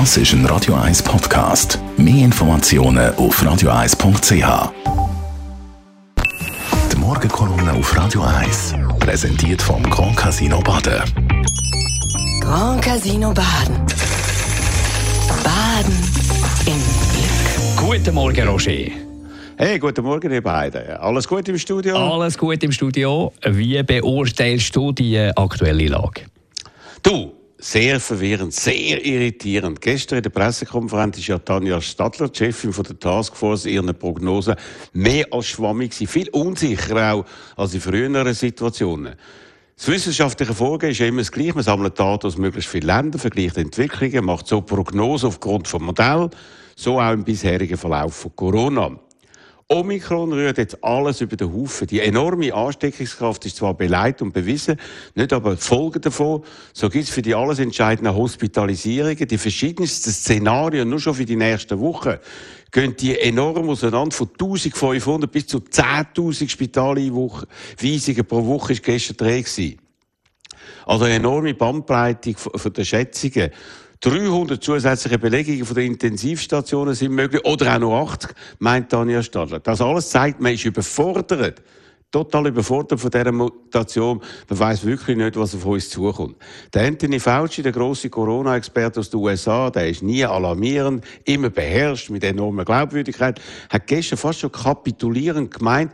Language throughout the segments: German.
Das ist ein Radio 1 Podcast. Mehr Informationen auf radio1.ch. Die Morgenkolumne auf Radio 1 präsentiert vom Grand Casino Baden. Grand Casino Baden. Baden im Glück. Guten Morgen, Roger. Hey, guten Morgen, ihr beiden. Alles gut im Studio? Alles gut im Studio. Wie beurteilst du die aktuelle Lage? Du, sehr verwirrend, sehr irritierend. Gestern in der Pressekonferenz ist ja Tanja Stadler, die Chefin von der Taskforce, ihren Prognosen mehr als schwammig gewesen, viel unsicherer auch als in früheren Situationen. Das wissenschaftliche Vorgehen ist ja immer das Gleiche. Man sammelt Daten aus möglichst vielen Ländern, vergleicht Entwicklungen, macht so Prognosen aufgrund von Modell, so auch im bisherigen Verlauf von Corona. Omikron rührt jetzt alles über den Haufen. Die enorme Ansteckungskraft ist zwar beleidigt und bewiesen, nicht aber Folgen davon. So gibt es für die alles entscheidenden Hospitalisierungen, die verschiedensten Szenarien, nur schon für die nächsten Wochen, gehen die enorm auseinander von 1500 bis zu 10.000 Spitaleinweisungen pro Woche ist gestern drin. Also eine enorme Bandbreite den Schätzungen. 300 zusätzliche Belegungen von den Intensivstationen sind möglich, oder auch noch 80, meint Tanja Stadler. Das alles zeigt, man ist überfordert. Total überfordert von dieser Mutation. Man weiß wirklich nicht, was auf uns zukommt. Der Anthony Fauci, der große Corona-Experte aus den USA, der ist nie alarmierend, immer beherrscht, mit enormer Glaubwürdigkeit, hat gestern fast schon kapitulierend gemeint,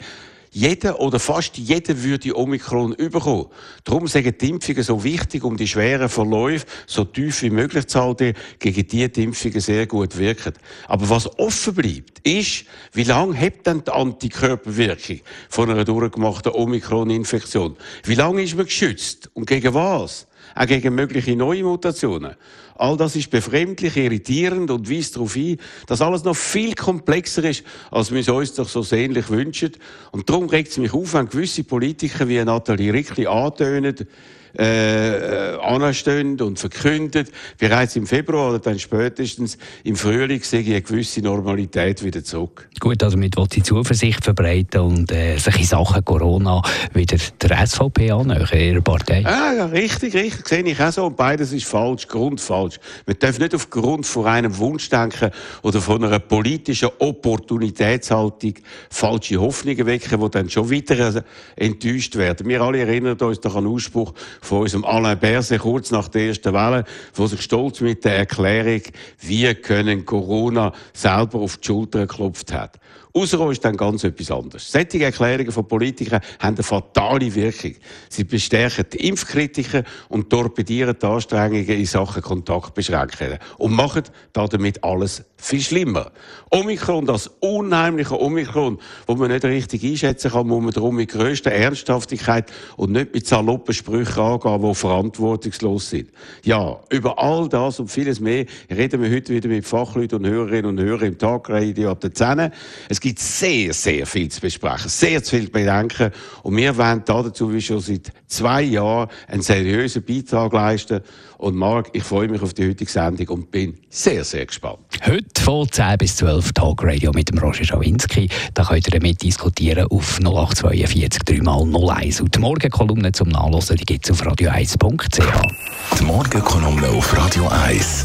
jeder oder fast jeder würde Omikron überkommen. Darum sind die Impfungen so wichtig, um die schweren Verläufe so tief wie möglich zu halten, gegen die die Impfungen sehr gut wirken. Aber was offen bleibt, ist, wie lange hat denn die Antikörperwirkung von einer durchgemachten Omikron-Infektion? Wie lange ist man geschützt? Und gegen was? Auch gegen mögliche neue Mutationen. All das ist befremdlich, irritierend und weist darauf hin, dass alles noch viel komplexer ist, als wir es uns doch so sehnlich wünschen. Und darum regt es mich auf, wenn gewisse Politiker wie Nathalie Rickli antönen, äh, anstehen und verkündet, bereits im Februar oder dann spätestens im Frühling sehe ich eine gewisse Normalität wieder zurück. Gut, also mit sie Zuversicht verbreiten und äh, sich in Sachen Corona wieder der SVP annähern, ihrer Partei. Ah, ja, richtig, richtig, sehe ich auch so. Und beides ist falsch, grundfalsch. Man darf nicht aufgrund von einem Wunschdenken oder von einer politischen Opportunitätshaltung falsche Hoffnungen wecken, die dann schon wieder enttäuscht werden. Wir alle erinnern uns doch an den Ausspruch von unserem Alain Berset kurz nach der ersten Welle, wo sich stolz mit der Erklärung, wir können Corona selber auf die Schulter geklopft hat. Ausser ist dann ganz etwas anderes. Solche Erklärungen von Politikern haben eine fatale Wirkung. Sie bestärken die Impfkritiker und torpedieren die Anstrengungen in Sachen Kontaktbeschränkungen und machen damit alles viel schlimmer. Omikron, das unheimliche Omikron, wo man nicht richtig einschätzen kann, muss man darum mit grösster Ernsthaftigkeit und nicht mit saloppen Sprüchen angehen, die verantwortungslos sind. Ja, über all das und vieles mehr reden wir heute wieder mit Fachleuten und Hörerinnen und Hörern im Tagradio ab der 10. Es gibt sehr, sehr viel zu besprechen, sehr zu viel zu bedenken. Und wir wollen dazu, wie schon seit zwei Jahren, einen seriösen Beitrag leisten. Und Marc, ich freue mich auf die heutige Sendung und bin sehr, sehr gespannt. Heute von 10 bis 12 Tag Radio mit dem Roger Schawinski. Da könnt ihr damit diskutieren auf 0842 3x01. Und die Morgenkolumne zum Nachlesen, die gibt es auf radio1.ch. Die Morgenkolumne auf Radio 1.